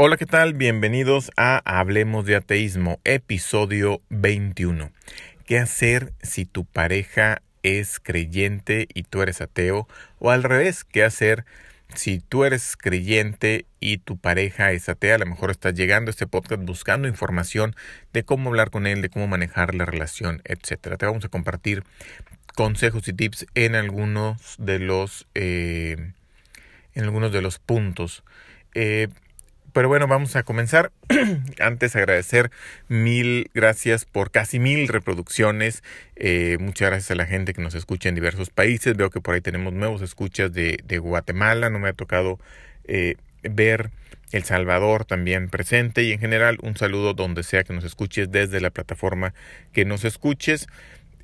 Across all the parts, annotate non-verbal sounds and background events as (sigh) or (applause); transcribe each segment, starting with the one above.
Hola, ¿qué tal? Bienvenidos a Hablemos de Ateísmo, episodio 21. ¿Qué hacer si tu pareja es creyente y tú eres ateo? O al revés, ¿qué hacer si tú eres creyente y tu pareja es atea? A lo mejor estás llegando a este podcast buscando información de cómo hablar con él, de cómo manejar la relación, etc. Te vamos a compartir consejos y tips en algunos de los, eh, en algunos de los puntos. Eh, pero bueno, vamos a comenzar. (clears throat) Antes agradecer mil gracias por casi mil reproducciones. Eh, muchas gracias a la gente que nos escucha en diversos países. Veo que por ahí tenemos nuevos escuchas de, Guatemala. No me ha tocado eh, ver El Salvador también presente. Y en general un saludo donde sea que nos escuches desde la plataforma que nos escuches.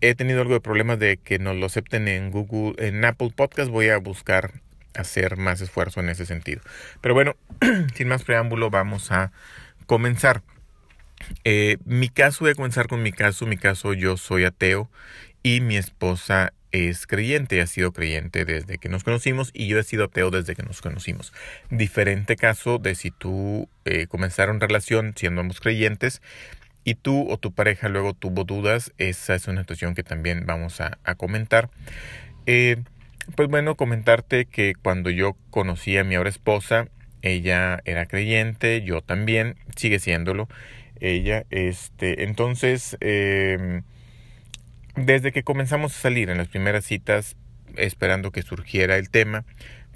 He tenido algo de problemas de que nos lo acepten en Google, en Apple Podcast. Voy a buscar hacer más esfuerzo en ese sentido. Pero bueno, (clears throat) sin más preámbulo, vamos a comenzar. Eh, mi caso, voy a comenzar con mi caso. Mi caso, yo soy ateo y mi esposa es creyente, ha sido creyente desde que nos conocimos y yo he sido ateo desde que nos conocimos. Diferente caso de si tú eh, comenzaron relación siendo ambos creyentes y tú o tu pareja luego tuvo dudas, esa es una situación que también vamos a, comentar. Eh, pues bueno, comentarte que cuando yo conocí a mi ahora esposa, ella era creyente, yo también, sigue siéndolo. Ella, este, entonces, eh, desde que comenzamos a salir en las primeras citas, esperando que surgiera el tema,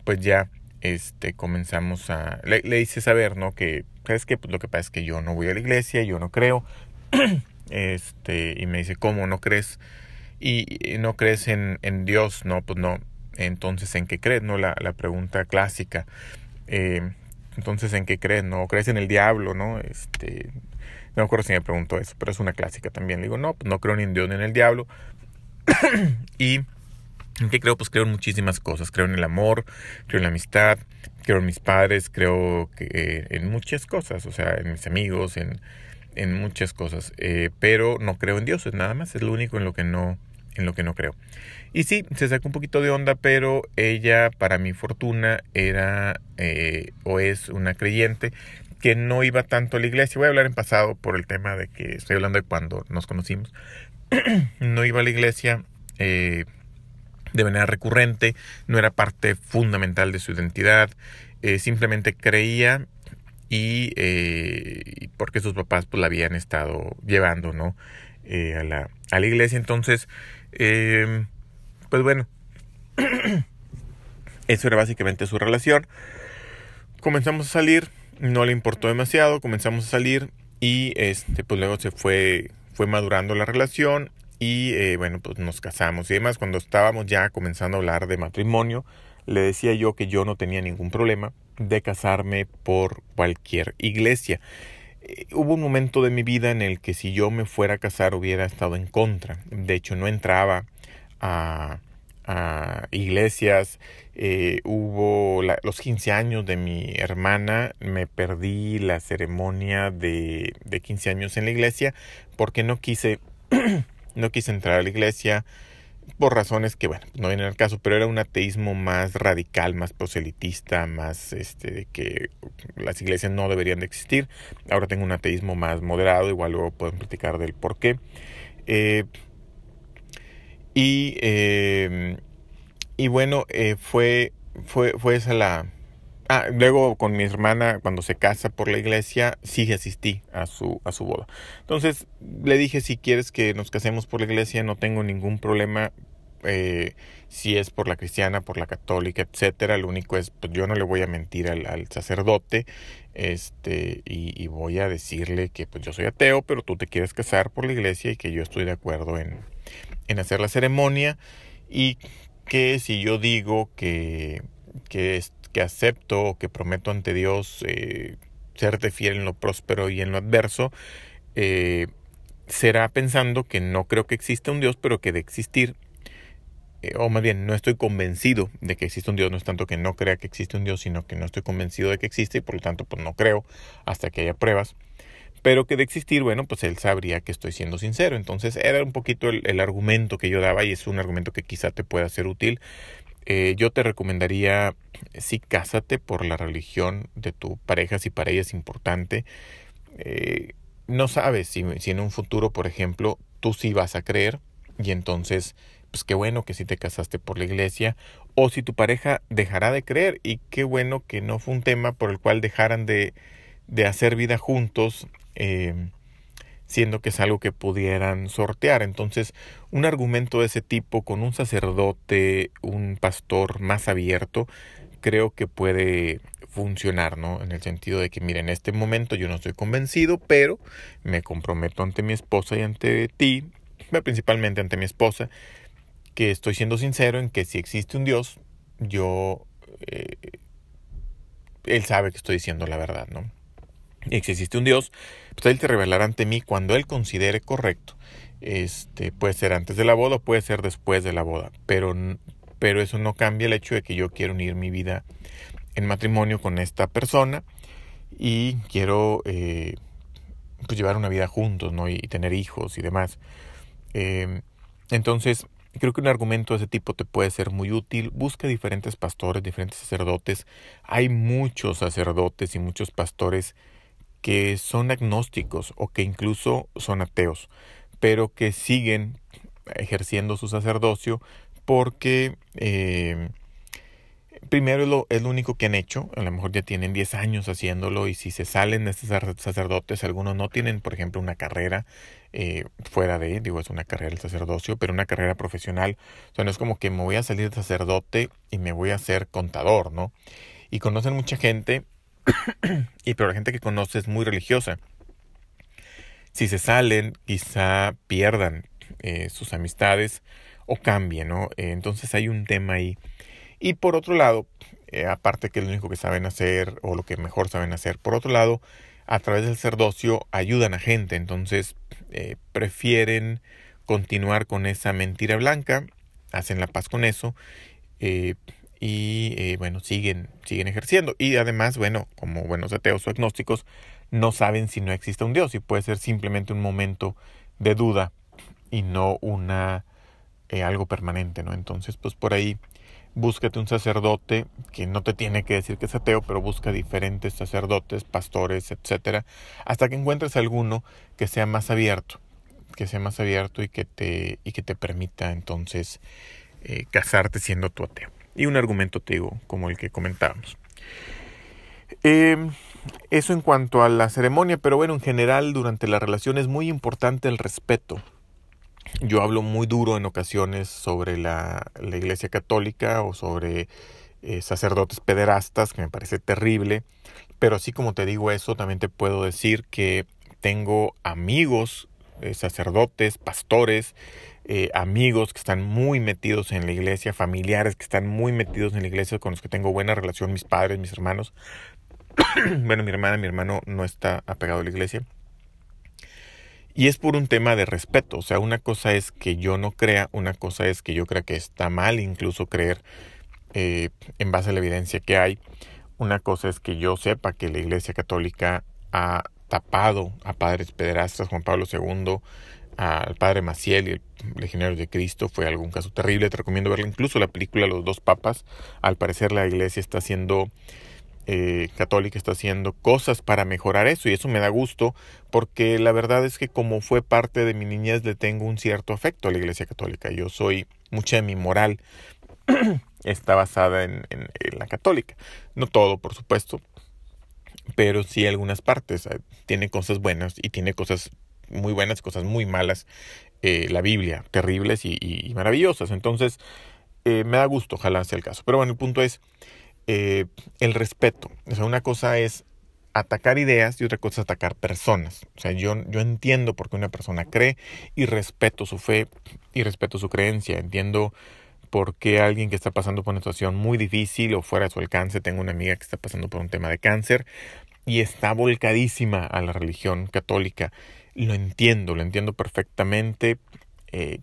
pues ya, este, comenzamos a, le, le hice saber, ¿no? Que, ¿sabes qué? Pues lo que pasa es que yo no voy a la iglesia, yo no creo, (clears throat) este, y me dice, ¿cómo no crees? Y, y no crees en, en Dios, no, pues no, entonces ¿en qué crees? ¿No? La, la pregunta clásica. Eh, entonces ¿en qué crees? ¿No? ¿Crees en el diablo? ¿No? Este, no me acuerdo si me preguntó eso, pero es una clásica también. Le digo, no, pues no creo ni en Dios ni en el diablo. (coughs) y ¿en qué creo? Pues creo en muchísimas cosas. Creo en el amor, creo en la amistad, creo en mis padres, creo que, eh, en muchas cosas, o sea, en mis amigos, en, en muchas cosas. Eh, pero no creo en Dios, es nada más, es lo único en lo que no, en lo que no creo. Y sí, se sacó un poquito de onda, pero ella, para mi fortuna, era eh, o es una creyente que no iba tanto a la iglesia. Voy a hablar en pasado por el tema de que estoy hablando de cuando nos conocimos. (clears throat) no iba a la iglesia eh, de manera recurrente, no era parte fundamental de su identidad, eh, simplemente creía y porque sus papás pues la habían estado llevando, ¿no? A, la, a la iglesia. Entonces, eh, pues bueno, (clears throat) eso era básicamente su relación. Comenzamos a salir, no le importó demasiado, comenzamos a salir y este, pues luego se fue, fue madurando la relación y eh, bueno, pues nos casamos y demás. Cuando estábamos ya comenzando a hablar de matrimonio, le decía yo que yo no tenía ningún problema de casarme por cualquier iglesia. Hubo un momento de mi vida en el que si yo me fuera a casar hubiera estado en contra. De hecho, no entraba a, iglesias. Eh, hubo los 15 años de mi hermana, me perdí la ceremonia de, de 15 años en la iglesia porque no quise, (clears throat) no quise entrar a la iglesia por razones que, bueno, no vienen al caso, pero era un ateísmo más radical, más proselitista, más este, de que las iglesias no deberían de existir. Ahora tengo un ateísmo más moderado, igual luego podemos platicar del por qué. Eh, y, eh, y bueno, eh, fue, fue, fue esa la... Ah, luego con mi hermana, cuando se casa por la iglesia, sí asistí a su, a su boda. Entonces le dije, si quieres que nos casemos por la iglesia, no tengo ningún problema. Eh, si es por la cristiana, por la católica, etcétera. Lo único es, pues yo no le voy a mentir al, al sacerdote, este, y, y, voy a decirle que pues yo soy ateo, pero tú te quieres casar por la iglesia y que yo estoy de acuerdo en, en hacer la ceremonia y que si yo digo que, que, que acepto o que prometo ante Dios eh, serte fiel en lo próspero y en lo adverso, eh, será pensando que no creo que exista un Dios, pero que de existir, eh, o más bien no estoy convencido de que existe un Dios, no es tanto que no crea que existe un Dios, sino que no estoy convencido de que existe y por lo tanto pues no creo hasta que haya pruebas pero que de existir, bueno, pues él sabría que estoy siendo sincero. Entonces era un poquito el, el argumento que yo daba y es un argumento que quizá te pueda ser útil. Eh, yo te recomendaría, sí, cásate por la religión de tu pareja, si para ella es importante. Eh, no sabes si, en un futuro, por ejemplo, tú sí vas a creer y entonces, pues qué bueno que sí te casaste por la iglesia, o si tu pareja dejará de creer y qué bueno que no fue un tema por el cual dejaran de, de hacer vida juntos. Eh, siendo que es algo que pudieran sortear. Entonces, un argumento de ese tipo con un sacerdote, un pastor más abierto, creo que puede funcionar, ¿no? En el sentido de que, mira, en este momento yo no estoy convencido, pero me comprometo ante mi esposa y ante ti, principalmente ante mi esposa, que estoy siendo sincero en que si existe un Dios, yo... Eh, él sabe que estoy diciendo la verdad, ¿no? Existe un Dios, pues Él te revelará ante mí cuando Él considere correcto. Este, puede ser antes de la boda, puede ser después de la boda, pero, pero eso no cambia el hecho de que yo quiero unir mi vida en matrimonio con esta persona y quiero eh, pues llevar una vida juntos, ¿no? Y, tener hijos y demás. Em, entonces, creo que un argumento de ese tipo te puede ser muy útil. Busca diferentes pastores, diferentes sacerdotes. Hay muchos sacerdotes y muchos pastores que son agnósticos o que incluso son ateos, pero que siguen ejerciendo su sacerdocio porque eh, primero es lo, es lo, único que han hecho, a lo mejor ya tienen 10 años haciéndolo y si se salen de estos sacerdotes, algunos no tienen, por ejemplo, una carrera eh, fuera de, digo, es una carrera el sacerdocio, pero una carrera profesional, o sea, no es como que me voy a salir de sacerdote y me voy a ser contador, ¿no? Y conocen mucha gente (coughs) y pero la gente que conoce es muy religiosa. Si se salen, quizá pierdan eh, sus amistades o cambien, ¿no? Eh, entonces hay un tema ahí. Y por otro lado, eh, aparte que es lo único que saben hacer o lo que mejor saben hacer, por otro lado, a través del sacerdocio ayudan a gente, entonces prefieren continuar con esa mentira blanca, hacen la paz con eso, y eh, bueno, siguen, siguen ejerciendo. Y además, bueno, como buenos ateos o agnósticos, no saben si no existe un Dios y puede ser simplemente un momento de duda y no una eh, algo permanente, ¿no? Entonces, pues por ahí búscate un sacerdote que no te tiene que decir que es ateo, pero busca diferentes sacerdotes, pastores, etcétera, hasta que encuentres alguno que sea más abierto, que sea más abierto y que te y que te permita entonces eh, casarte siendo tu ateo y un argumento, te digo, como el que comentábamos. Em, eso en cuanto a la ceremonia, pero bueno, en general durante la relación es muy importante el respeto. Yo hablo muy duro en ocasiones sobre la, la Iglesia Católica o sobre eh, sacerdotes pederastas, que me parece terrible, pero así como te digo eso, también te puedo decir que tengo amigos, eh, sacerdotes, pastores, eh, amigos que están muy metidos en la iglesia, familiares que están muy metidos en la iglesia, con los que tengo buena relación, mis padres, mis hermanos. (clears throat) bueno, mi hermana, mi hermano no está apegado a la iglesia. Y es por un tema de respeto. O sea, una cosa es que yo no crea, una cosa es que yo crea que está mal incluso creer eh, en base a la evidencia que hay. Una cosa es que yo sepa que la Iglesia Católica ha tapado a padres pederastas, Juan Pablo II, al padre Maciel y el legionario de Cristo fue algún caso terrible. Te recomiendo verla. Incluso la película Los dos papas. Al parecer la iglesia está haciendo eh, católica está haciendo cosas para mejorar eso y eso me da gusto porque la verdad es que como fue parte de mi niñez le tengo un cierto afecto a la iglesia católica. Yo soy, mucha de mi moral (clears throat) está basada en, en, en, la católica. No todo, por supuesto, pero sí algunas partes. Tiene cosas buenas y tiene cosas muy buenas, cosas muy malas, eh, la Biblia, terribles y, maravillosas. Entonces, eh, me da gusto, ojalá sea el caso. Pero bueno, el punto es eh, el respeto. O sea, una cosa es atacar ideas y otra cosa es atacar personas. O sea, yo, yo entiendo por qué una persona cree y respeto su fe y respeto su creencia. Entiendo por qué alguien que está pasando por una situación muy difícil o fuera de su alcance, tengo una amiga que está pasando por un tema de cáncer y está volcadísima a la religión católica lo entiendo, lo entiendo perfectamente. Eh,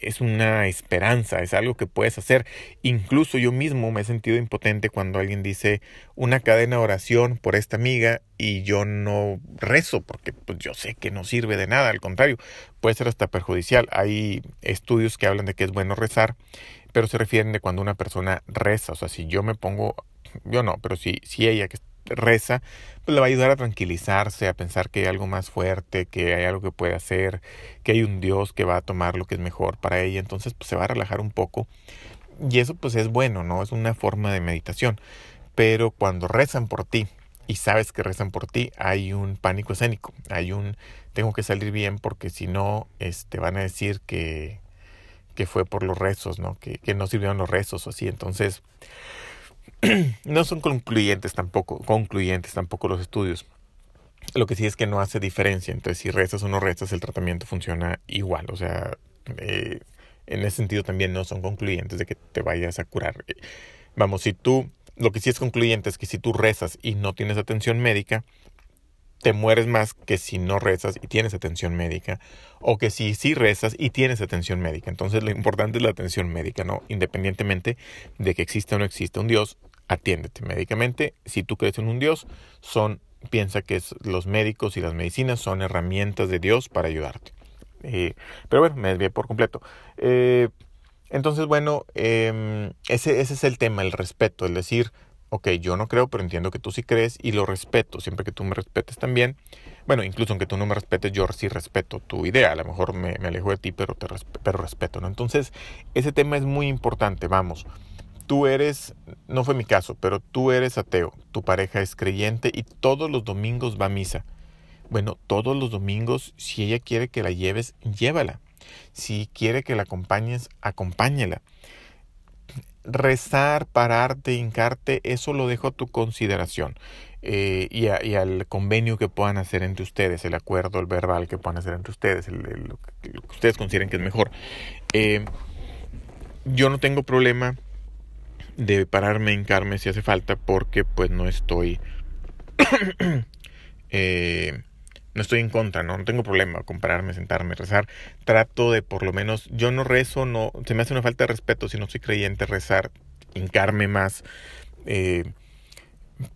es una esperanza, es algo que puedes hacer. Incluso yo mismo me he sentido impotente cuando alguien dice una cadena de oración por esta amiga y yo no rezo porque pues, yo sé que no sirve de nada, al contrario, puede ser hasta perjudicial. Hay estudios que hablan de que es bueno rezar, pero se refieren de cuando una persona reza, o sea, si yo me pongo, yo no, pero si, si ella que reza, pues le va a ayudar a tranquilizarse, a pensar que hay algo más fuerte, que hay algo que puede hacer, que hay un Dios que va a tomar lo que es mejor para ella, entonces pues se va a relajar un poco y eso pues es bueno, ¿no? Es una forma de meditación, pero cuando rezan por ti y sabes que rezan por ti, hay un pánico escénico, hay un tengo que salir bien porque si no, este, van a decir que, que fue por los rezos, ¿no? Que, que no sirvieron los rezos o así, entonces (clears throat) no son concluyentes tampoco, concluyentes tampoco los estudios. Lo que sí es que no hace diferencia. Entonces, si rezas o no rezas, el tratamiento funciona igual. O sea, eh, en ese sentido también no son concluyentes de que te vayas a curar. Vamos, si tú, lo que sí es concluyente es que si tú rezas y no tienes atención médica, te mueres más que si no rezas y tienes atención médica, o que si sí rezas y tienes atención médica. Entonces lo importante es la atención médica, ¿no? Independientemente de que exista o no exista un Dios, atiéndete médicamente. Si tú crees en un Dios, son, piensa que los médicos y las medicinas son herramientas de Dios para ayudarte. Eh, pero bueno, me desvié por completo. Eh, entonces, bueno, em, ese, ese es el tema, el respeto, es decir, ok, yo no creo, pero entiendo que tú sí crees y lo respeto, siempre que tú me respetes también. Bueno, incluso aunque tú no me respetes, yo sí respeto tu idea. A lo mejor me, alejo de ti, pero te pero respeto, ¿no? Entonces, ese tema es muy importante, vamos. Tú eres, no fue mi caso, pero tú eres ateo, tu pareja es creyente y todos los domingos va a misa. Bueno, todos los domingos, si ella quiere que la lleves, llévala. Si quiere que la acompañes, acompáñela rezar, pararte, hincarte, eso lo dejo a tu consideración eh, y, al convenio que puedan hacer entre ustedes, el acuerdo, el verbal que puedan hacer entre ustedes, lo que ustedes consideren que es mejor. Eh, yo no tengo problema de pararme, hincarme si hace falta, porque pues no estoy... (coughs) eh, no estoy en contra, ¿no? Tengo problema con pararme, sentarme, rezar. Trato de por lo menos, yo no rezo, no, se me hace una falta de respeto si no soy creyente, rezar, hincarme más. Eh,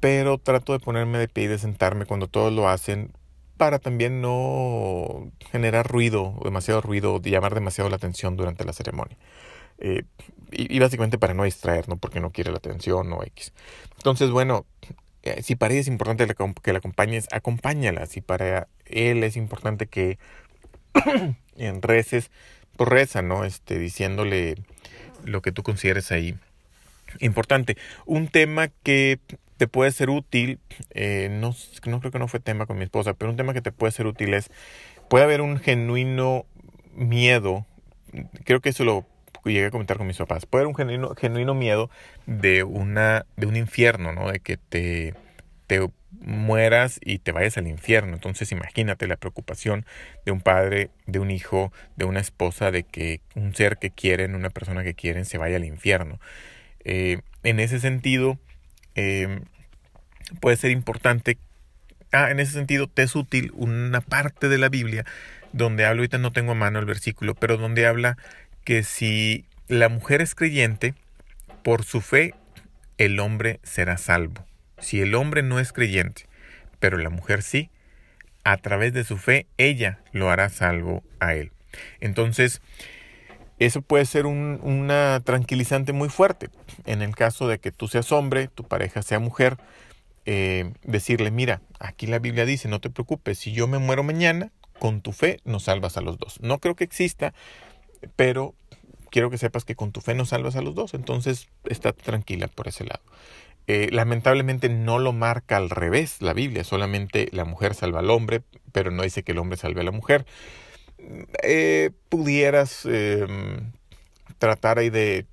pero trato de ponerme de pie y de sentarme cuando todos lo hacen para también no generar ruido, demasiado ruido, llamar demasiado la atención durante la ceremonia. Eh, y, básicamente para no distraer, ¿no? Porque no quiere la atención o X. Entonces, bueno, eh, si para ella es importante que la acompañes, acompáñala. Si para él es importante que (coughs) en reces, pues reza, ¿no? Este, diciéndole lo que tú consideres ahí importante. Un tema que te puede ser útil, eh, no, no creo que no fue tema con mi esposa, pero un tema que te puede ser útil es, puede haber un genuino miedo, creo que eso lo llegué a comentar con mis papás, puede haber un genuino, genuino miedo de, una, de un infierno, ¿no? De que te, te mueras y te vayas al infierno. Entonces imagínate la preocupación de un padre, de un hijo, de una esposa, de que un ser que quieren, una persona que quieren, se vaya al infierno. Eh, en ese sentido, eh, puede ser importante, ah, en ese sentido, te es útil una parte de la Biblia donde habla, ahorita no tengo a mano el versículo, pero donde habla que si la mujer es creyente, por su fe el hombre será salvo. Si el hombre no es creyente, pero la mujer sí, a través de su fe ella lo hará salvo a él. Entonces, eso puede ser un, una tranquilizante muy fuerte. En el caso de que tú seas hombre, tu pareja sea mujer, eh, decirle, mira, aquí la Biblia dice, no te preocupes, si yo me muero mañana, con tu fe nos salvas a los dos. No creo que exista, pero quiero que sepas que con tu fe nos salvas a los dos, entonces está tranquila por ese lado. Eh, lamentablemente no lo marca al revés la Biblia, solamente la mujer salva al hombre, pero no dice que el hombre salve a la mujer. Eh, pudieras em, tratar ahí de,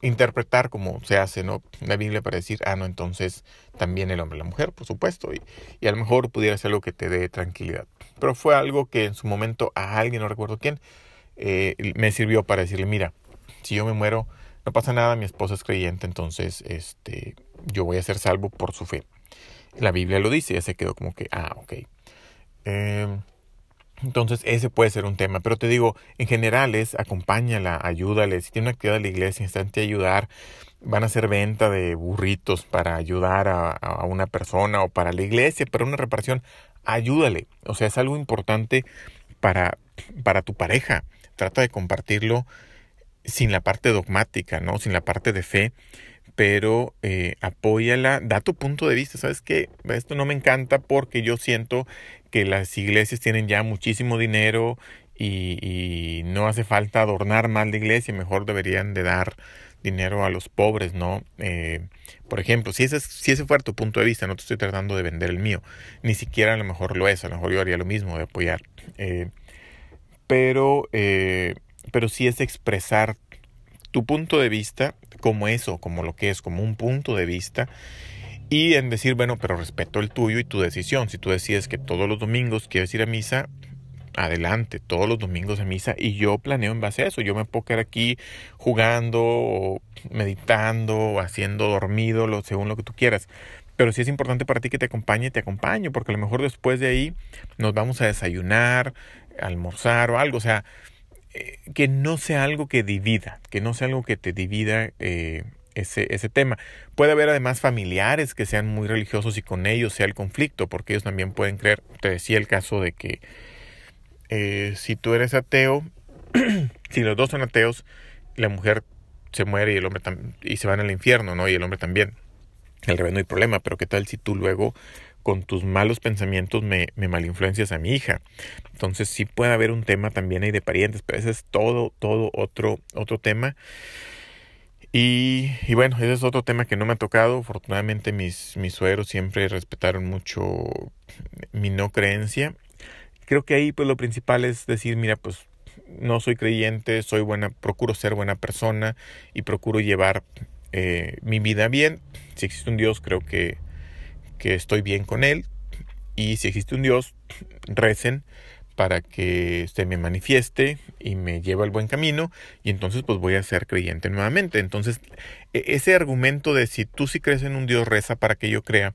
interpretar como se hace, ¿no? La Biblia para decir, ah, no, entonces también el hombre, la mujer, por supuesto, y, y, a lo mejor pudiera ser algo que te dé tranquilidad. Pero fue algo que en su momento a alguien, no recuerdo quién, eh, me sirvió para decirle, mira, si yo me muero, no pasa nada, mi esposa es creyente, entonces este, yo voy a ser salvo por su fe. La Biblia lo dice, ya se quedó como que, ah, ok. Em, entonces ese puede ser un tema, pero te digo, en general es acompáñala, ayúdale, si tiene una actividad de la iglesia, instante ayudar, van a hacer venta de burritos para ayudar a, a, una persona o para la iglesia, para una reparación, ayúdale, o sea, es algo importante para, para tu pareja, trata de compartirlo sin la parte dogmática, ¿no? Sin la parte de fe, pero eh, apóyala, da tu punto de vista, ¿sabes qué? Esto no me encanta porque yo siento que las iglesias tienen ya muchísimo dinero y, no hace falta adornar más la iglesia, mejor deberían de dar dinero a los pobres, ¿no? Eh, por ejemplo, si ese, si ese fuera tu punto de vista, no te estoy tratando de vender el mío, ni siquiera a lo mejor lo es, a lo mejor yo haría lo mismo, de apoyar. Eh, pero, eh, pero sí es expresar tu punto de vista como eso, como lo que es, como un punto de vista. Y en decir, bueno, pero respeto el tuyo y tu decisión. Si tú decides que todos los domingos quieres ir a misa, adelante, todos los domingos a misa y yo planeo en base a eso. Yo me puedo quedar aquí jugando meditando haciendo dormido, lo, según lo que tú quieras. Pero si es importante para ti que te acompañe, te acompaño, porque a lo mejor después de ahí nos vamos a desayunar, almorzar o algo. O sea, eh, que no sea algo que divida, que no sea algo que te divida eh, ese, ese tema. Puede haber además familiares que sean muy religiosos y con ellos sea el conflicto, porque ellos también pueden creer. Te decía el caso de que eh, si tú eres ateo, (clears throat) si los dos son ateos, la mujer se muere y el hombre y se van al infierno, ¿no? Y el hombre también. Al revés no hay problema, pero ¿qué tal si tú luego con tus malos pensamientos me, me malinfluencias a mi hija? Entonces sí puede haber un tema también ahí de parientes, pero ese es todo, todo otro, otro tema. Y, y, bueno, ese es otro tema que no me ha tocado. Afortunadamente mis, mis suegros siempre respetaron mucho mi no creencia creo que ahí pues lo principal es decir, mira, pues no soy creyente, soy buena, procuro ser buena persona y procuro llevar eh, mi vida bien. Si existe un Dios, creo que, que estoy bien con Él. Y si existe un Dios, recen para que se me manifieste y me lleve al buen camino y entonces pues voy a ser creyente nuevamente. Entonces e-, ese argumento de si tú sí crees en un Dios, reza para que yo crea,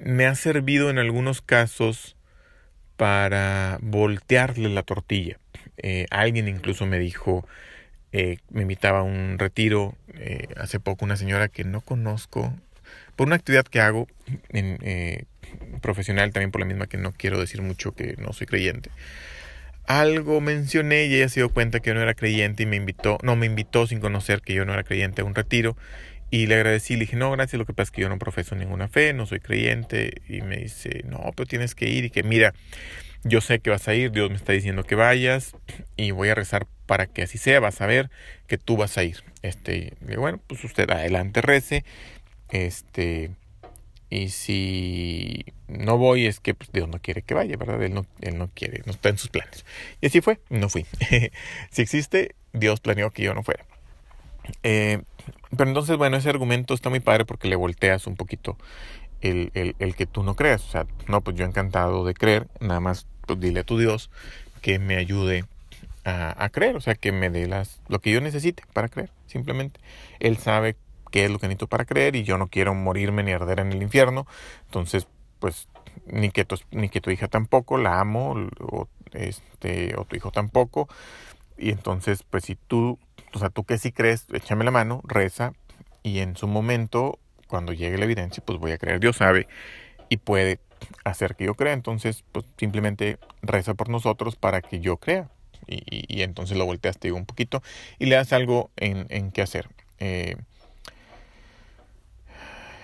me ha servido en algunos casos para voltearle la tortilla. Eh, alguien incluso me dijo, eh, me invitaba a un retiro eh, hace poco una señora que no conozco, por una actividad que hago profesional, también por la misma que no quiero decir mucho que no soy creyente. Algo mencioné y ella se dio cuenta que yo no era creyente y me invitó, no me invitó sin conocer que yo no era creyente a un retiro y le agradecí, le dije, no, gracias, lo que pasa es que yo no profeso ninguna fe, no soy creyente. Y me dice, no, pero tienes que ir y que mira, yo sé que vas a ir, Dios me está diciendo que vayas y voy a rezar para que así sea, vas a ver que tú vas a ir. Este, y bueno, pues usted adelante rece, este, y si no voy es que pues, Dios no quiere que vaya, ¿verdad? Él no, él no quiere, no está en sus planes. Y así fue, no fui. (laughs) si existe, Dios planeó que yo no fuera. Eh, pero entonces, bueno, ese argumento está muy padre porque le volteas un poquito el, el, que tú no creas. O sea, no, pues yo encantado de creer, nada más pues dile a tu Dios que me ayude a, a, creer, o sea, que me dé las, lo que yo necesite para creer, simplemente. Él sabe qué es lo que necesito para creer y yo no quiero morirme ni arder en el infierno, entonces, pues, ni que tu, ni que tu hija tampoco, la amo, o, este, o tu hijo tampoco, y entonces, pues, si tú o sea, tú que sí crees, échame la mano, reza y en su momento, cuando llegue la evidencia, pues voy a creer. Dios sabe y puede hacer que yo crea. Entonces, pues simplemente reza por nosotros para que yo crea. Y, entonces lo volteas, te digo, un poquito y le das algo en, en qué hacer. Eh,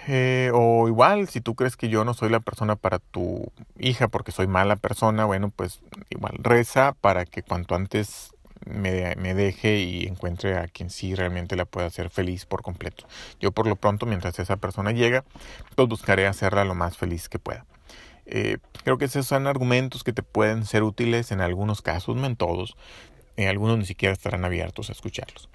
eh, o igual, si tú crees que yo no soy la persona para tu hija porque soy mala persona, bueno, pues igual reza para que cuanto antes me, deje y encuentre a quien sí realmente la pueda hacer feliz por completo. Yo por lo pronto, mientras esa persona llega, pues buscaré hacerla lo más feliz que pueda. Eh, creo que esos son argumentos que te pueden ser útiles en algunos casos, no en todos. En algunos ni siquiera estarán abiertos a escucharlos.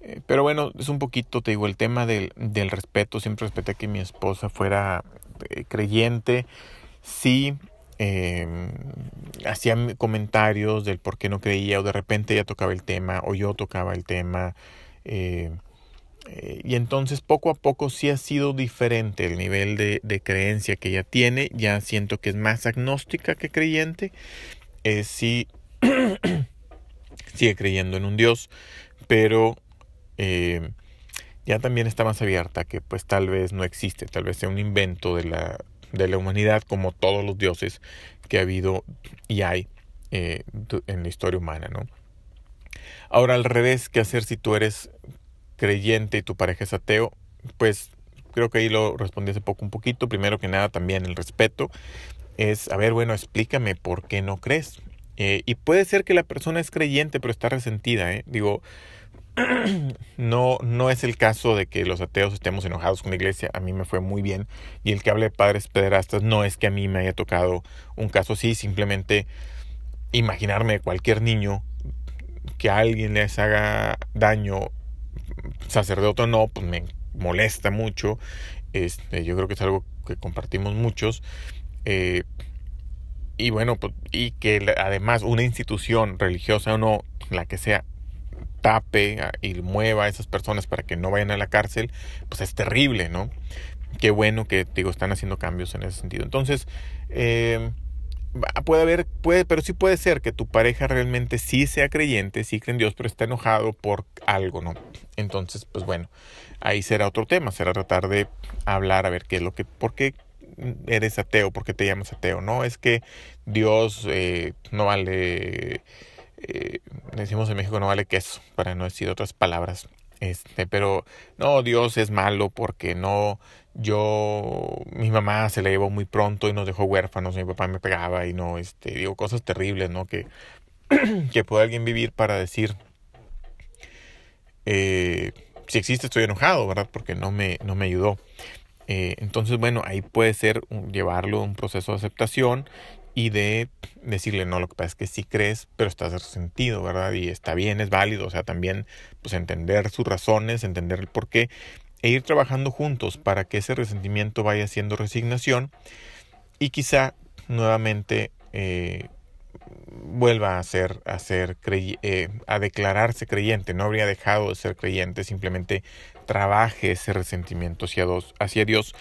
Eh, pero bueno, es un poquito, te digo, el tema del, del respeto. Siempre respeté que mi esposa fuera eh, creyente. Sí, eh, hacía comentarios del por qué no creía o de repente ella tocaba el tema o yo tocaba el tema. Eh, eh, y entonces poco a poco sí ha sido diferente el nivel de, de, creencia que ella tiene. Ya siento que es más agnóstica que creyente. Eh, sí (clears throat) sigue creyendo en un Dios, pero ya también está más abierta que pues tal vez no existe, tal vez sea un invento de la, de la humanidad como todos los dioses que ha habido y hay eh, en la historia humana, ¿no? Ahora al revés, ¿qué hacer si tú eres creyente y tu pareja es ateo? Pues creo que ahí lo respondí hace poco un poquito. Primero que nada también el respeto. Es, a ver, bueno, explícame por qué no crees. Eh, y puede ser que la persona es creyente pero está resentida. ¿eh? Digo, no, no es el caso de que los ateos estemos enojados con la iglesia. A mí me fue muy bien. Y el que hable de padres pederastas no es que a mí me haya tocado un caso así. Simplemente imaginarme cualquier niño que a alguien les haga daño, sacerdote o no, pues me molesta mucho. Este, yo creo que es algo que compartimos muchos. Eh, y bueno, pues, y que además una institución religiosa o no, la que sea, tape y mueva a esas personas para que no vayan a la cárcel, pues es terrible, ¿no? Qué bueno que, digo, están haciendo cambios en ese sentido. Entonces, eh, puede haber, puede, pero sí puede ser que tu pareja realmente sí sea creyente, sí cree en Dios, pero está enojado por algo, ¿no? Entonces, pues bueno, ahí será otro tema, será tratar de hablar a ver qué es lo que, por qué eres ateo, por qué te llamas ateo, ¿no? Es que Dios eh, no vale, eh, decimos en México no vale queso, para no decir otras palabras. Este, pero no, Dios es malo porque no, yo, mi mamá se la llevó muy pronto y nos dejó huérfanos, mi papá me pegaba y no, este, digo, cosas terribles, ¿no? Que, (clears throat) que puede alguien vivir para decir, eh, si existe estoy enojado, ¿verdad? Porque no me, no me ayudó. Eh, entonces, bueno, ahí puede ser llevarlo a un proceso de aceptación y de decirle, no, lo que pasa es que sí crees, pero estás resentido, ¿verdad? Y está bien, es válido, o sea, también pues entender sus razones, entender el por qué e ir trabajando juntos para que ese resentimiento vaya siendo resignación y quizá nuevamente eh, vuelva a ser, a, ser eh, a declararse creyente, no habría dejado de ser creyente, simplemente trabaje ese resentimiento hacia, dos, hacia Dios,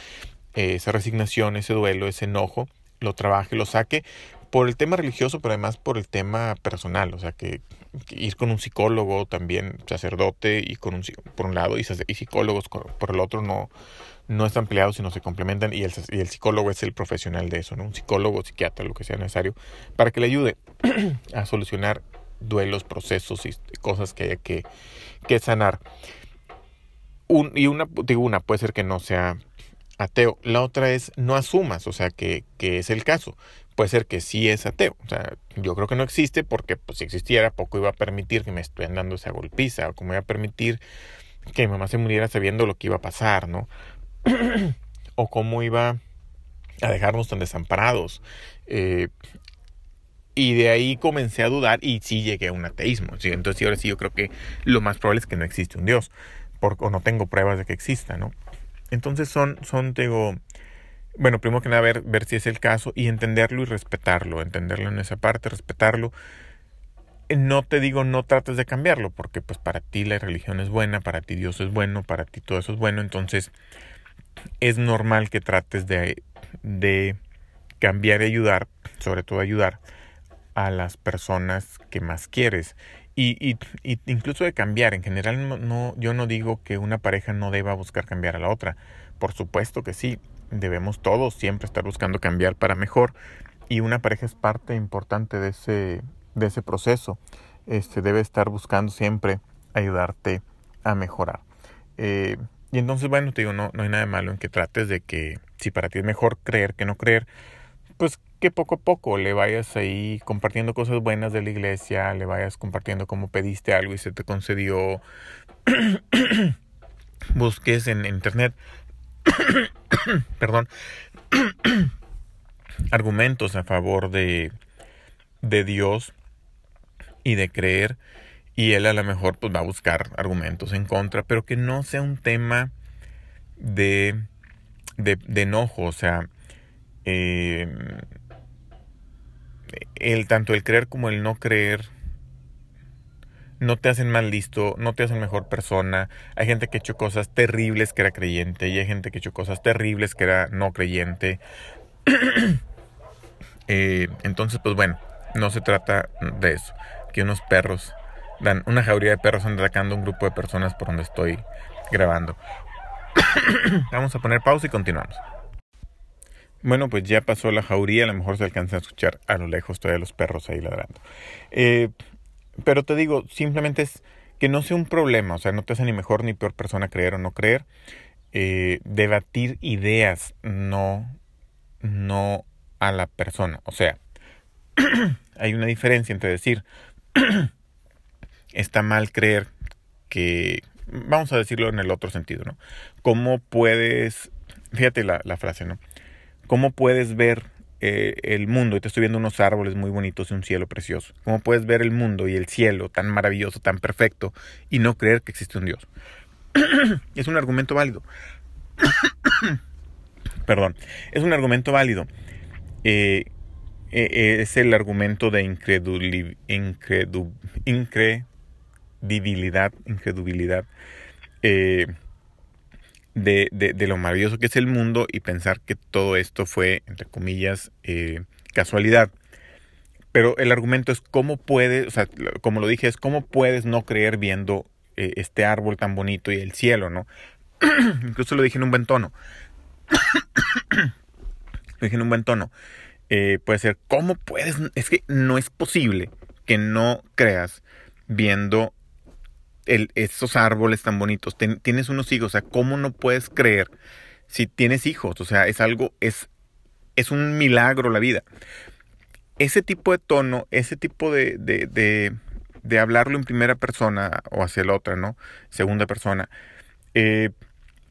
eh, esa resignación, ese duelo, ese enojo, lo trabaje, lo saque por el tema religioso, pero además por el tema personal, o sea, que, ir con un psicólogo también, sacerdote, y con un, por un lado, y, psicólogos por el otro no, no están peleados, sino se complementan, y el, y el psicólogo es el profesional de eso, ¿no? Un psicólogo, psiquiatra, lo que sea necesario, para que le ayude (clears throat) a solucionar duelos, procesos y cosas que haya que, que sanar. Un, y una, digo, una puede ser que no sea ateo. La otra es no asumas, o sea, que, que es el caso. Puede ser que sí es ateo. O sea, yo creo que no existe porque pues, si existiera, poco iba a permitir que me estuvieran dando esa golpiza o como iba a permitir que mi mamá se muriera sabiendo lo que iba a pasar, ¿no? (clears throat) o cómo iba a dejarnos tan desamparados. Eh, y de ahí comencé a dudar y sí llegué a un ateísmo. ¿sí? Entonces ahora sí yo creo que lo más probable es que no existe un Dios. Porque, o no tengo pruebas de que exista, ¿no? Entonces son, son, digo, bueno, primero que nada ver, ver si es el caso y entenderlo y respetarlo, entenderlo en esa parte, respetarlo. No te digo no trates de cambiarlo, porque pues para ti la religión es buena, para ti Dios es bueno, para ti todo eso es bueno, entonces es normal que trates de, de cambiar y ayudar, sobre todo ayudar a las personas que más quieres. Y, y, y, incluso de cambiar, en general no, no, yo no digo que una pareja no deba buscar cambiar a la otra. Por supuesto que sí, debemos todos siempre estar buscando cambiar para mejor. Y una pareja es parte importante de ese, de ese proceso. Este, debe estar buscando siempre ayudarte a mejorar. Eh, y entonces, bueno, te digo, no, no hay nada de malo en que trates de que si para ti es mejor creer que no creer, que poco a poco le vayas ahí compartiendo cosas buenas de la iglesia, le vayas compartiendo cómo pediste algo y se te concedió. (coughs) Busques en internet, (coughs) perdón, (coughs) argumentos a favor de, de Dios y de creer y él a lo mejor pues va a buscar argumentos en contra, pero que no sea un tema de, de, de enojo, o sea, eh, el, tanto el creer como el no creer no te hacen más listo, no te hacen mejor persona. Hay gente que ha hecho cosas terribles que era creyente y hay gente que ha hecho cosas terribles que era no creyente. (clears throat) Eh, entonces, pues bueno, no se trata de eso. Que unos perros, dan, una jauría de perros están atacando un grupo de personas por donde estoy grabando. (clears throat) Vamos a poner pausa y continuamos. Bueno, pues ya pasó la jauría, a lo mejor se alcanza a escuchar a lo lejos todavía los perros ahí ladrando. Eh, pero te digo, simplemente es que no sea un problema, o sea, no te hace ni mejor ni peor persona creer o no creer. Eh, debatir ideas, no, no a la persona. O sea, (clears throat) hay una diferencia entre decir, (clears throat) está mal creer que, vamos a decirlo en el otro sentido, ¿no? ¿Cómo puedes, fíjate la, la frase, ¿no? ¿Cómo puedes ver eh, el mundo, y te estoy viendo unos árboles muy bonitos y un cielo precioso. ¿Cómo puedes ver el mundo y el cielo tan maravilloso, tan perfecto, y no creer que existe un Dios? (coughs) es un argumento válido. (coughs) Perdón, es un argumento válido. Eh, eh, es el argumento de incredulidad, incredibilidad, incredulidad de, de, lo maravilloso que es el mundo y pensar que todo esto fue, entre comillas, eh, casualidad. Pero el argumento es cómo puedes, o sea, como lo dije, es cómo puedes no creer viendo eh, este árbol tan bonito y el cielo, ¿no? (clears throat) Incluso lo dije en un buen tono. (clears throat) lo dije en un buen tono. Eh, puede ser, ¿cómo puedes? Es que no es posible que no creas viendo el, esos árboles tan bonitos, tienes unos hijos, o sea, ¿cómo no puedes creer si tienes hijos? O sea, es algo, es, es un milagro la vida. Ese tipo de tono, ese tipo de, de, de, hablarlo en primera persona o hacia la otra, ¿no? Segunda persona, eh,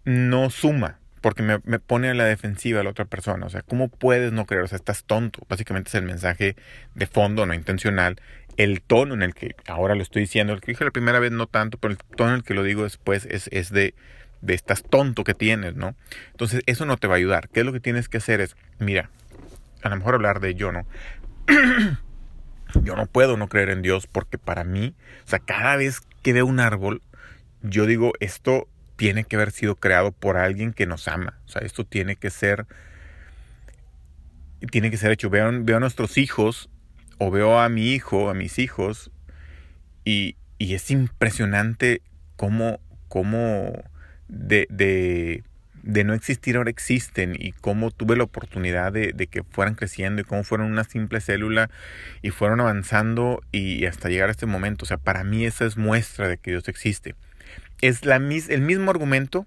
no suma, porque me, me, pone a la defensiva a la otra persona. O sea, ¿cómo puedes no creer? O sea, estás tonto. Básicamente es el mensaje de fondo, no intencional, el tono en el que ahora lo estoy diciendo, el que dije la primera vez no tanto, pero el tono en el que lo digo después es, es de, de estás tonto que tienes, ¿no? Entonces eso no te va a ayudar. ¿Qué es lo que tienes que hacer? Es, mira, a lo mejor hablar de yo, ¿no? (clears throat) yo no puedo no creer en Dios porque para mí, o sea, cada vez que veo un árbol, yo digo, esto tiene que haber sido creado por alguien que nos ama. O sea, esto tiene que ser, tiene que ser hecho. Veo, veo a nuestros hijos o veo a mi hijo, a mis hijos, y, y es impresionante cómo, cómo de, de, no existir ahora existen y cómo tuve la oportunidad de, de, que fueran creciendo y cómo fueron una simple célula y fueron avanzando y hasta llegar a este momento. O sea, para mí esa es muestra de que Dios existe. Es la, el mismo argumento,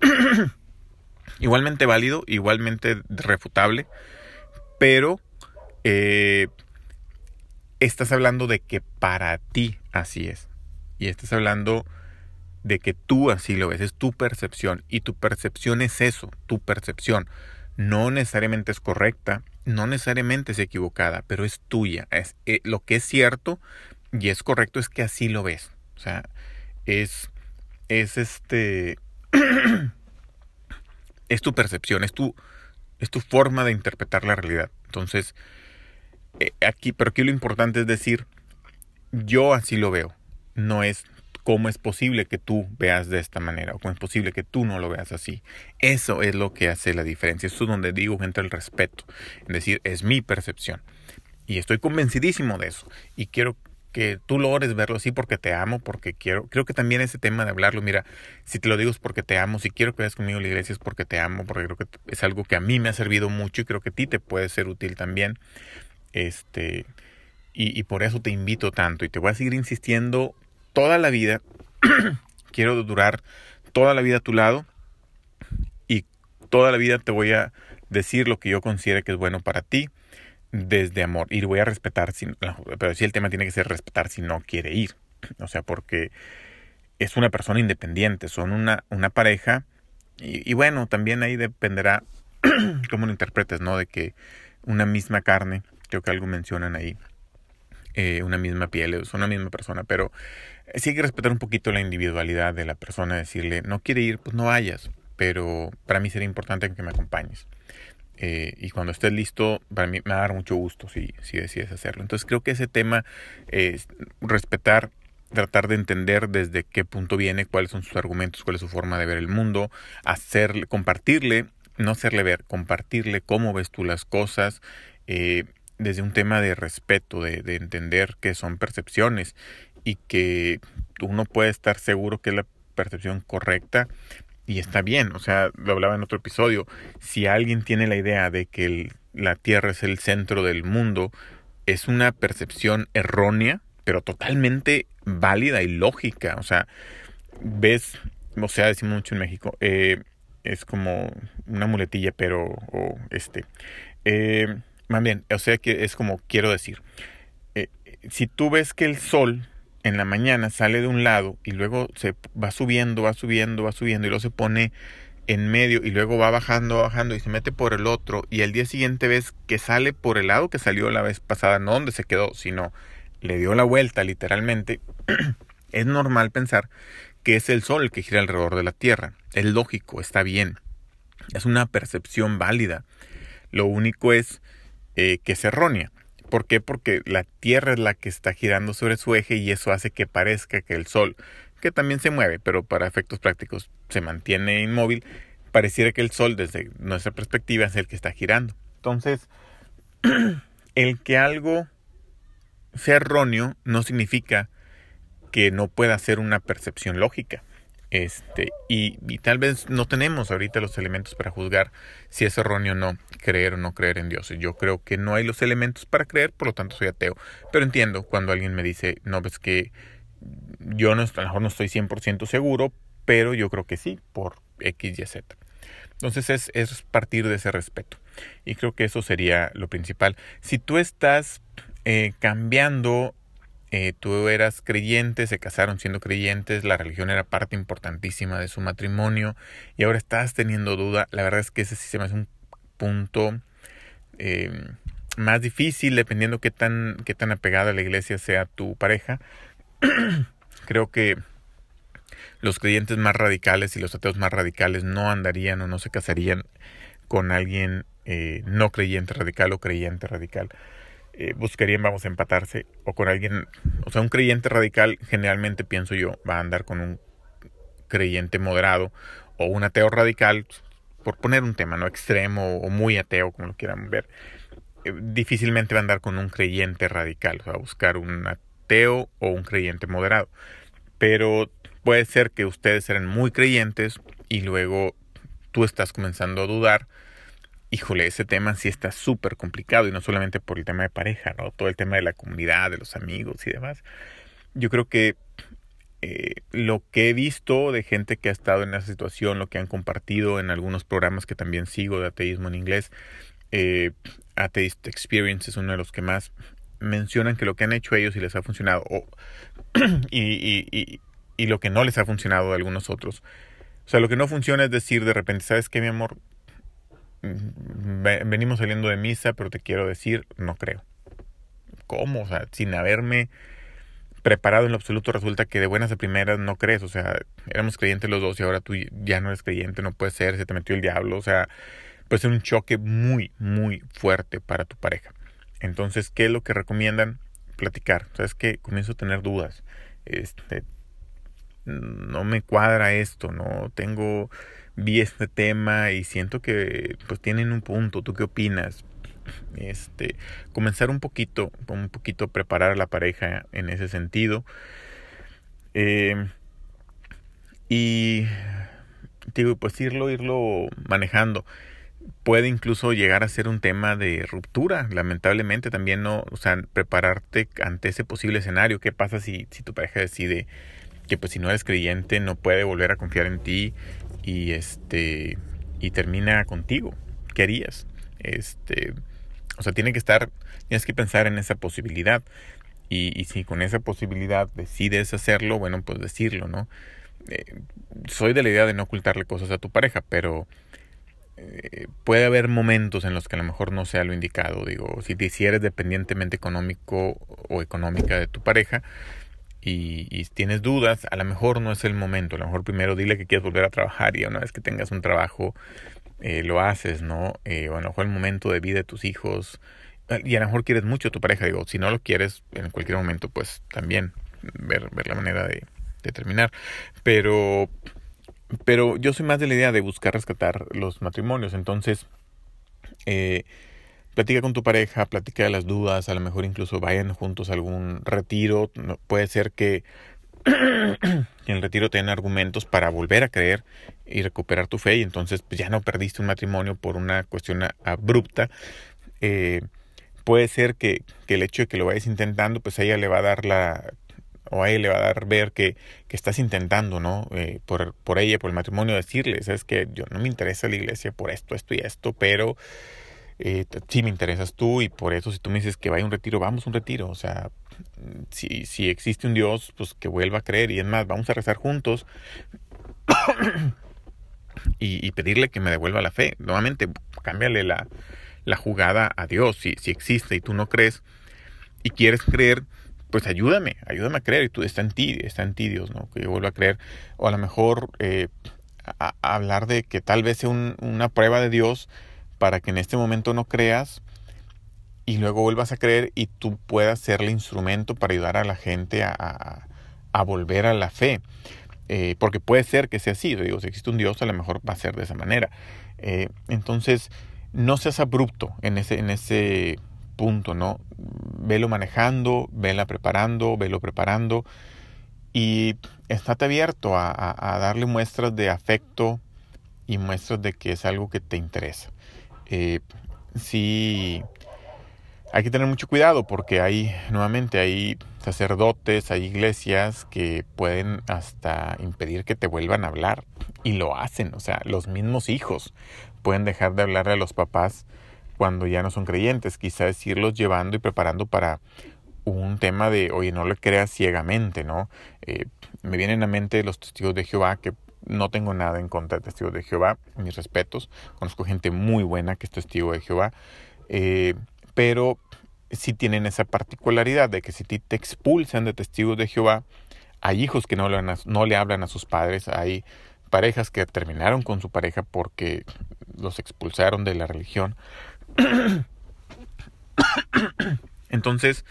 (clears throat) igualmente válido, igualmente refutable, pero eh, estás hablando de que para ti así es. Y estás hablando de que tú así lo ves, es tu percepción. Y tu percepción es eso, tu percepción. No necesariamente es correcta, no necesariamente es equivocada, pero es tuya. Es, eh, lo que es cierto y es correcto es que así lo ves. O sea, es, es este, (clears throat) es tu percepción, es tu, es tu forma de interpretar la realidad. Entonces, eh, aquí, pero aquí lo importante es decir, yo así lo veo. No es cómo es posible que tú veas de esta manera o cómo es posible que tú no lo veas así. Eso es lo que hace la diferencia. Eso es donde digo entra el respeto. Es decir, es mi percepción. Y estoy convencidísimo de eso. Y quiero que tú logres verlo así porque te amo, porque quiero. Creo que también ese tema de hablarlo, mira, si te lo digo es porque te amo, si quiero que vayas conmigo la iglesia es porque te amo, porque creo que es algo que a mí me ha servido mucho y creo que a ti te puede ser útil también. Este, y, por eso te invito tanto y te voy a seguir insistiendo toda la vida. (clears throat) Quiero durar toda la vida a tu lado y toda la vida te voy a decir lo que yo considere que es bueno para ti desde amor. Y voy a respetar, si, pero si el tema tiene que ser respetar si no quiere ir. (clears throat) O sea, porque es una persona independiente, son una, una pareja. Y, y bueno, también ahí dependerá (clears throat) cómo lo interpretes, ¿no? De que una misma carne creo que algo mencionan ahí, eh, una misma piel, es una misma persona, pero sí hay que respetar un poquito la individualidad de la persona, decirle, no quiere ir, pues no vayas, pero para mí sería importante que me acompañes. Eh, y cuando estés listo, para mí me va a dar mucho gusto si, si decides hacerlo. Entonces creo que ese tema es respetar, tratar de entender desde qué punto viene, cuáles son sus argumentos, cuál es su forma de ver el mundo, hacerle, compartirle, no hacerle ver, compartirle cómo ves tú las cosas, eh, desde un tema de respeto, de, de entender que son percepciones y que uno puede estar seguro que es la percepción correcta y está bien, o sea, lo hablaba en otro episodio, si alguien tiene la idea de que la Tierra es el centro del mundo, es una percepción errónea, pero totalmente válida y lógica. O sea, ves, o sea, decimos mucho en México, eh, es como una muletilla, pero, o este, eh, más bien, o sea que es como quiero decir, eh, si tú ves que el sol en la mañana sale de un lado y luego se va subiendo, va subiendo, va subiendo y luego se pone en medio y luego va bajando, bajando y se mete por el otro y al día siguiente ves que sale por el lado que salió la vez pasada, no donde se quedó, sino le dio la vuelta literalmente, (clears throat) es normal pensar que es el Sol el que gira alrededor de la Tierra. Es lógico, está bien. Es una percepción válida. Lo único es eh, que es errónea. ¿Por qué? Porque la Tierra es la que está girando sobre su eje y eso hace que parezca que el Sol, que también se mueve, pero para efectos prácticos se mantiene inmóvil, pareciera que el Sol desde nuestra perspectiva es el que está girando. Entonces, (clears throat) el que algo sea erróneo no significa que no pueda ser una percepción lógica. Este, y, tal vez no tenemos ahorita los elementos para juzgar si es erróneo o no creer o no creer en Dios. Yo creo que no hay los elementos para creer, por lo tanto soy ateo. Pero entiendo cuando alguien me dice, no, ves que yo no, a lo mejor no estoy 100% seguro, pero yo creo que sí, por X, Y, Z. Entonces es, es partir de ese respeto. Y creo que eso sería lo principal. Si tú estás eh, cambiando, eh, tú eras creyente, se casaron siendo creyentes, la religión era parte importantísima de su matrimonio y ahora estás teniendo duda, la verdad es que ese sistema es un punto eh, más difícil dependiendo qué tan, qué tan apegada a la iglesia sea tu pareja. (clears throat) Creo que los creyentes más radicales y los ateos más radicales no andarían o no se casarían con alguien no creyente radical o creyente radical eh, buscarían, vamos, a empatarse o con alguien, o sea, un creyente radical generalmente pienso yo va a andar con un creyente moderado o un ateo radical, por poner un tema, no extremo o muy ateo, como lo quieran ver, eh, difícilmente va a andar con un creyente radical, o sea, buscar un ateo o un creyente moderado. Pero puede ser que ustedes sean muy creyentes y luego tú estás comenzando a dudar híjole, ese tema sí está súper complicado y no solamente por el tema de pareja, ¿no? Todo el tema de la comunidad, de los amigos y demás. Yo creo que eh, lo que he visto de gente que ha estado en esa situación, lo que han compartido en algunos programas que también sigo de ateísmo en inglés, eh, Atheist Experience es uno de los que más mencionan que lo que han hecho ellos y les ha funcionado, (clears throat) y, y, y, y lo que no les ha funcionado de algunos otros. O sea, lo que no funciona es decir de repente, ¿sabes qué, mi amor? Venimos saliendo de misa, pero te quiero decir, no creo. ¿Cómo? O sea, sin haberme preparado en lo absoluto, resulta que de buenas a primeras no crees. O sea, éramos creyentes los dos y ahora tú ya no eres creyente, no puede ser, se te metió el diablo. O sea, puede ser un choque muy, muy fuerte para tu pareja. Entonces, ¿qué es lo que recomiendan? Platicar. ¿Sabes que Comienzo a tener dudas. Este, no me cuadra esto, no tengo vi este tema y siento que pues tienen un punto. ¿Tú qué opinas? Este, comenzar un poquito, un poquito preparar a la pareja en ese sentido. Eh, y digo, pues irlo, irlo manejando. Puede incluso llegar a ser un tema de ruptura, lamentablemente también no, o sea, prepararte ante ese posible escenario. ¿Qué pasa si, si tu pareja decide que pues si no eres creyente no puede volver a confiar en ti y este y termina contigo. ¿Qué harías? Este, o sea, tiene que estar, tienes que pensar en esa posibilidad. Y, y si con esa posibilidad decides hacerlo, bueno, pues decirlo, ¿no? Eh, soy de la idea de no ocultarle cosas a tu pareja, pero eh, puede haber momentos en los que a lo mejor no sea lo indicado. Digo, si, si eres dependientemente económico o económica de tu pareja, y, tienes dudas, a lo mejor no es el momento. A lo mejor primero dile que quieres volver a trabajar y una vez que tengas un trabajo eh, lo haces, ¿no? Eh, o a lo mejor el momento de vida de tus hijos. Eh, y a lo mejor quieres mucho a tu pareja. Digo, si no lo quieres en cualquier momento, pues también ver, ver la manera de, de terminar. Pero, pero yo soy más de la idea de buscar rescatar los matrimonios. Entonces, eh, Platica con tu pareja, platica de las dudas, a lo mejor incluso vayan juntos a algún retiro. puede ser que (clears throat) en el retiro tengan argumentos para volver a creer y recuperar tu fe y entonces pues, ya no perdiste un matrimonio por una cuestión abrupta. Eh, puede ser que, que el hecho de que lo vayas intentando, pues a ella le va a dar la o a ella le va a dar ver que, que estás intentando, ¿no? Eh, por, por ella, por el matrimonio, decirle, sabes que yo no me interesa la iglesia por esto, esto y esto, pero eh, sí me interesas tú y por eso si tú me dices que vaya un retiro, vamos a un retiro, o sea, si, si existe un Dios, pues que vuelva a creer. Y es más, vamos a rezar juntos (coughs) y, pedirle que me devuelva la fe. Nuevamente, cámbiale la, la jugada a Dios, si, si existe y tú no crees y quieres creer, pues ayúdame, ayúdame a creer, y tú está en ti, está en ti Dios, ¿no? Que yo vuelva a creer, o a lo mejor eh, hablar de que tal vez sea una prueba de Dios para que en este momento no creas y luego vuelvas a creer y tú puedas ser el instrumento para ayudar a la gente a, volver a la fe. Eh, porque puede ser que sea así, digo, si existe un Dios a lo mejor va a ser de esa manera. Eh, entonces, no seas abrupto en ese, en ese punto, ¿no? Velo manejando, vela preparando, velo preparando y estate abierto a, darle muestras de afecto y muestras de que es algo que te interesa. Eh, sí, hay que tener mucho cuidado porque hay, nuevamente, hay sacerdotes, hay iglesias que pueden hasta impedir que te vuelvan a hablar y lo hacen, o sea, los mismos hijos pueden dejar de hablarle a los papás cuando ya no son creyentes, quizás irlos llevando y preparando para un tema de, oye, no le creas ciegamente, ¿no? Eh, me vienen a mente los testigos de Jehová, que no tengo nada en contra de testigos de Jehová, mis respetos, conozco gente muy buena que es testigo de Jehová, eh, pero sí tienen esa particularidad de que si te expulsan de testigos de Jehová, hay hijos que no le, no le hablan a sus padres, hay parejas que terminaron con su pareja porque los expulsaron de la religión, (coughs) entonces,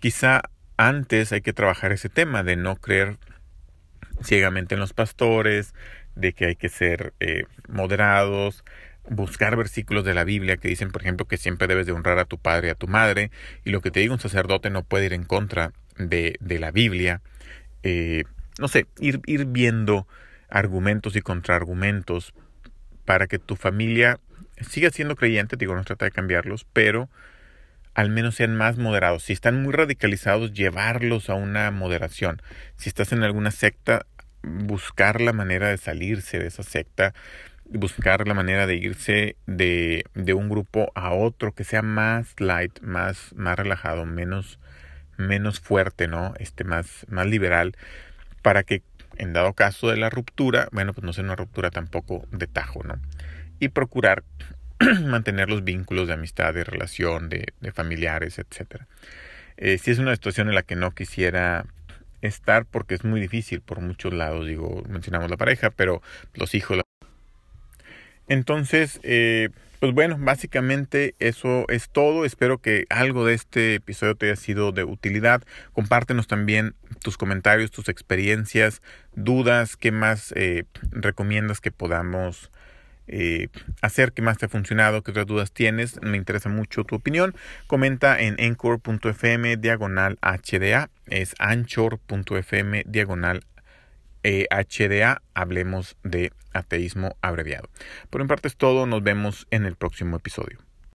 quizá antes hay que trabajar ese tema de no creer ciegamente en los pastores, de que hay que ser eh, moderados, buscar versículos de la Biblia que dicen, por ejemplo, que siempre debes de honrar a tu padre y a tu madre, y lo que te diga un sacerdote no puede ir en contra de, de la Biblia. Eh, no sé, ir, ir viendo argumentos y contraargumentos para que tu familia siga siendo creyente, digo, no trata de cambiarlos, pero al menos sean más moderados. Si están muy radicalizados, llevarlos a una moderación. Si estás en alguna secta, buscar la manera de salirse de esa secta, buscar la manera de irse de, de un grupo a otro que sea más light, más, más relajado, menos, menos fuerte, ¿no? Este, más, más liberal, para que en dado caso de la ruptura, bueno, pues no sea una ruptura tampoco de tajo, ¿no? y procurar (clears throat) mantener los vínculos de amistad, de relación, de, familiares, etc. Eh, si es una situación en la que no quisiera estar porque es muy difícil por muchos lados, digo, mencionamos la pareja, pero los hijos. Entonces, eh, pues bueno, básicamente eso es todo. Espero que algo de este episodio te haya sido de utilidad. Compártenos también tus comentarios, tus experiencias, dudas, qué más eh, recomiendas que podamos eh, hacer que más te ha funcionado, qué otras dudas tienes, me interesa mucho tu opinión. Comenta en encore.fm diagonal HDA, es anchor.fm diagonal HDA, eh, hablemos de ateísmo abreviado. Por mi parte es todo, nos vemos en el próximo episodio.